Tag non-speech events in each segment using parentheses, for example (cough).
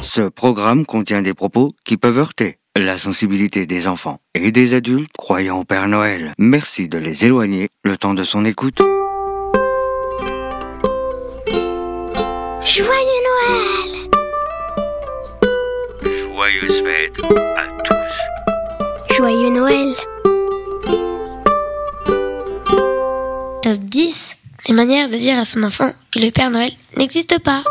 Ce programme contient des propos qui peuvent heurter la sensibilité des enfants et des adultes croyant au Père Noël. Merci de les éloigner le temps de son écoute. Joyeux Noël Joyeuses fêtes à tous. Joyeux Noël Top 10 Les manières de dire à son enfant que le Père Noël n'existe pas.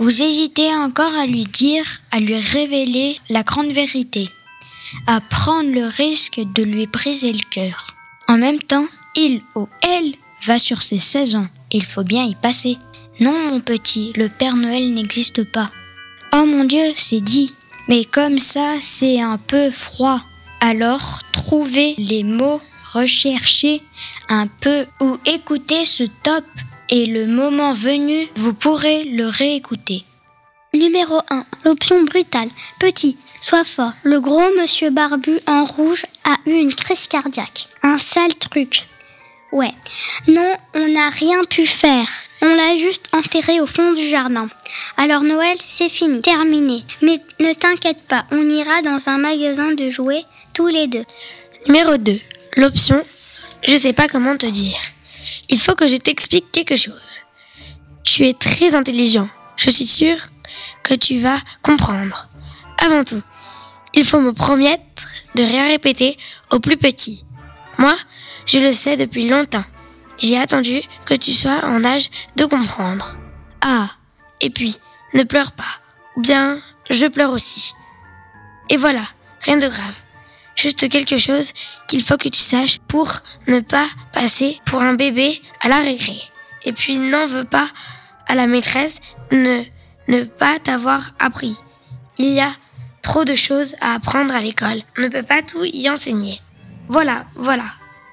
Vous hésitez encore à lui dire, à lui révéler la grande vérité, à prendre le risque de lui briser le cœur. En même temps, il ou elle va sur ses 16 ans. Il faut bien y passer. Non, mon petit, le Père Noël n'existe pas. Oh mon Dieu, c'est dit. Mais comme ça, c'est un peu froid. Alors, trouvez les mots, recherchez un peu ou écoutez ce top et le moment venu, vous pourrez le réécouter. Numéro 1. L'option brutale. Petit, sois fort. Le gros monsieur barbu en rouge a eu une crise cardiaque. Un sale truc. Ouais. Non, on n'a rien pu faire. On l'a juste enterré au fond du jardin. Alors Noël, c'est fini, terminé. Mais ne t'inquiète pas, on ira dans un magasin de jouets tous les deux. Numéro 2. L'option Je sais pas comment te dire. Il faut que je t'explique quelque chose. Tu es très intelligent. Je suis sûre que tu vas comprendre. Avant tout, il faut me promettre de rien répéter au plus petit. Moi, je le sais depuis longtemps. J'ai attendu que tu sois en âge de comprendre. Ah, et puis, ne pleure pas. Ou bien, je pleure aussi. Et voilà, rien de grave. Juste quelque chose qu'il faut que tu saches pour ne pas passer pour un bébé à la récré. Et puis, n'en veux pas à la maîtresse ne, ne pas t'avoir appris. Il y a trop de choses à apprendre à l'école. On ne peut pas tout y enseigner. Voilà, voilà.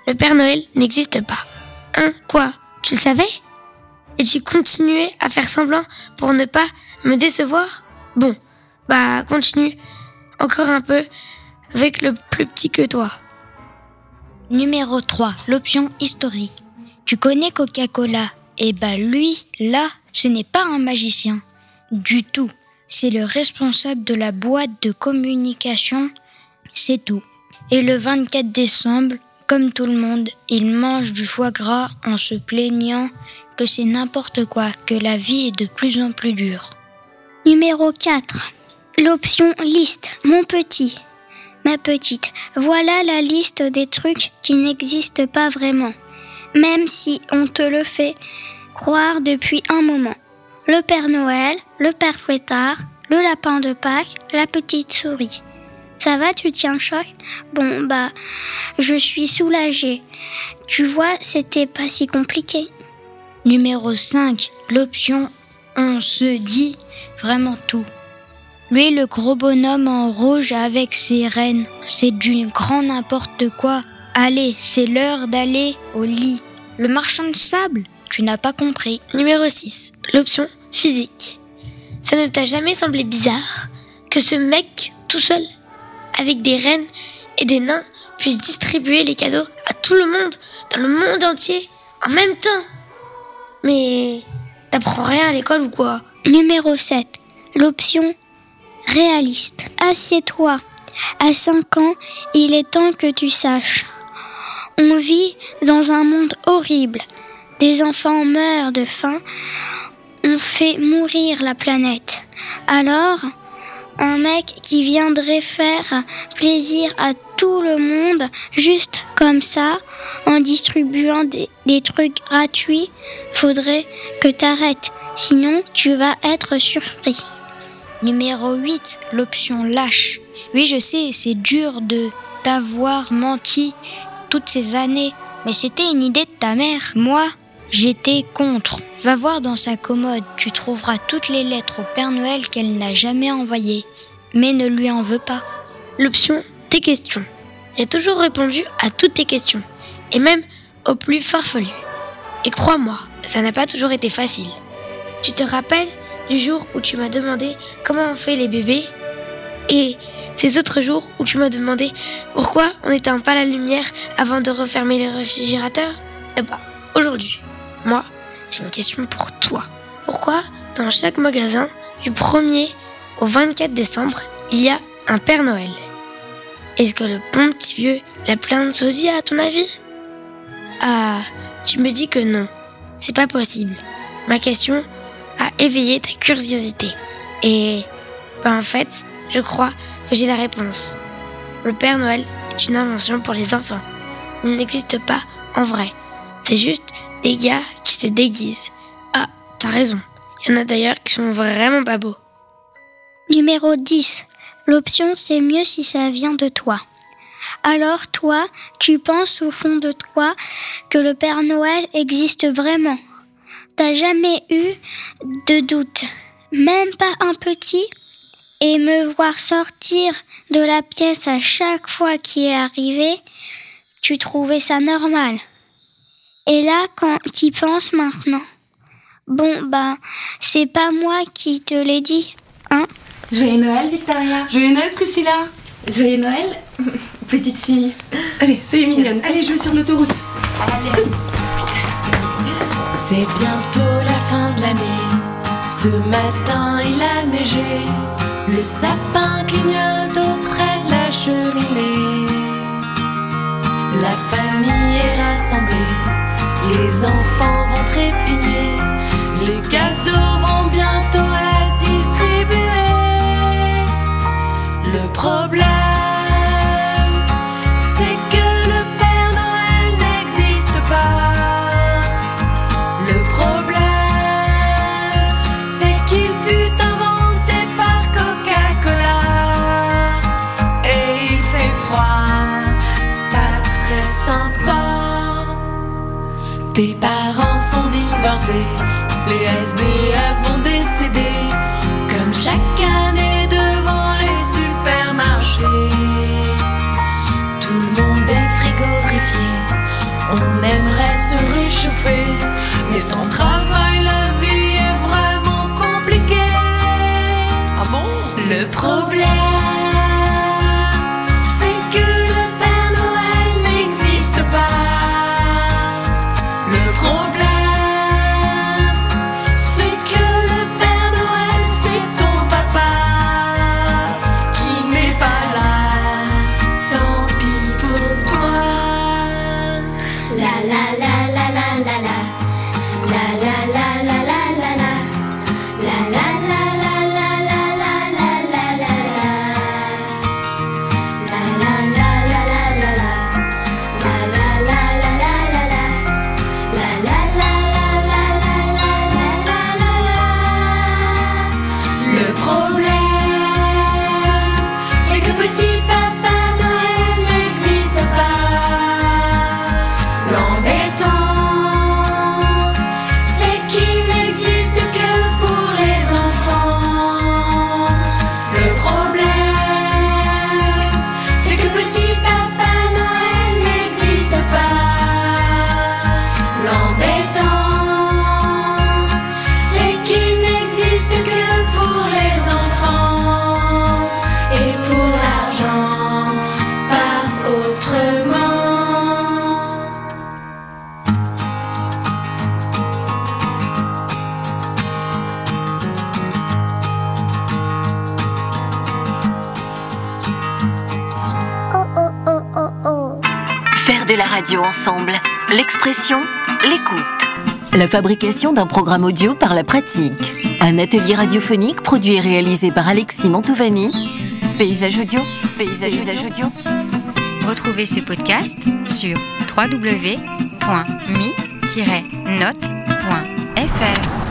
Le Père Noël n'existe pas. Hein Quoi Tu le savais? Et tu continuais à faire semblant pour ne pas me décevoir? Bon, bah continue encore un peu avec le plus petit que toi. Numéro 3. L'option historique. Tu connais Coca-Cola? Eh bah lui, là, ce n'est pas un magicien. Du tout. C'est le responsable de la boîte de communication. C'est tout. Et le 24 décembre, comme tout le monde, il mange du foie gras en se plaignant que c'est n'importe quoi, que la vie est de plus en plus dure. Numéro 4. L'option liste. Mon petit. Ma petite. Voilà la liste des trucs qui n'existent pas vraiment. Même si on te le fait croire depuis un moment. Le Père Noël, le Père Fouettard, le lapin de Pâques, la petite souris. Ça va, tu tiens choc? Bon, bah, je suis soulagée. Tu vois, c'était pas si compliqué. Numéro 5. L'option on se dit vraiment tout. Lui, le gros bonhomme en rouge avec ses rennes, c'est du grand n'importe quoi. Allez, c'est l'heure d'aller au lit. Le marchand de sable, tu n'as pas compris. Numéro 6. L'option physique. Ça ne t'a jamais semblé bizarre que ce mec tout seul, avec des reines et des nains, puisse distribuer les cadeaux à tout le monde, dans le monde entier, en même temps Mais t'apprends rien à l'école ou quoi? Numéro 7. L'option réaliste. Assieds-toi. À 5 ans, il est temps que tu saches. On vit dans un monde horrible. Des enfants meurent de faim. On fait mourir la planète. Alors, un mec qui viendrait faire plaisir à tout le monde juste comme ça en distribuant des, des trucs gratuits. Faudrait que t'arrêtes, sinon tu vas être surpris. Numéro 8, l'option lâche. Oui, je sais, c'est dur de t'avoir menti toutes ces années, mais c'était une idée de ta mère. Moi, j'étais contre. Va voir dans sa commode, tu trouveras toutes les lettres au Père Noël qu'elle n'a jamais envoyées. Mais ne lui en veux pas. L'option tes questions. J'ai toujours répondu à toutes tes questions, et même aux plus farfelues. Et crois-moi, ça n'a pas toujours été facile. Tu te rappelles du jour où tu m'as demandé comment on fait les bébés? Et ces autres jours où tu m'as demandé pourquoi on n'éteint pas la lumière avant de refermer le réfrigérateur Eh bah, aujourd'hui, moi, j'ai une question pour toi. Pourquoi dans chaque magasin, du 1er au 24 décembre, il y a un Père Noël? Est-ce que le bon petit vieux a plein de sosie à ton avis? Ah, tu me dis que non, c'est pas possible. Ma question a éveillé ta curiosité. Et, ben en fait, je crois que j'ai la réponse. Le Père Noël est une invention pour les enfants. Il n'existe pas en vrai. C'est juste des gars qui se déguisent. Ah, t'as raison. Il y en a d'ailleurs qui sont vraiment pas beaux. Numéro 10. L'option c'est mieux si ça vient de toi. Alors toi, tu penses au fond de toi que le Père Noël existe vraiment. T'as jamais eu de doute, même pas un petit, et me voir sortir de la pièce à chaque fois qu'il est arrivé, tu trouvais ça normal. Et là, quand tu penses maintenant, bon bah, c'est pas moi qui te l'ai dit, hein? Joyeux Noël, Victoria. Joyeux Noël, Priscilla. Joyeux Noël, (laughs) petite fille. Allez, c'est mignonne. Allez, je vais sur l'autoroute. Allez, C'est bientôt la fin de l'année. Ce matin, il a neigé. Le sapin clignote auprès de la cheminée. La famille est rassemblée. Les enfants les SDF vont décéder. Comme chaque année devant les supermarchés. Tout le monde est frigorifié. On aimerait se réchauffer, mais sans travail, la vie est vraiment compliquée. Ah bon? Le problème, l'expression, l'écoute. La fabrication d'un programme audio par la pratique. Un atelier radiophonique produit et réalisé par Alexis Mantovani. Paysage audio. Paysage, audio. Retrouvez ce podcast sur www.mi-note.fr.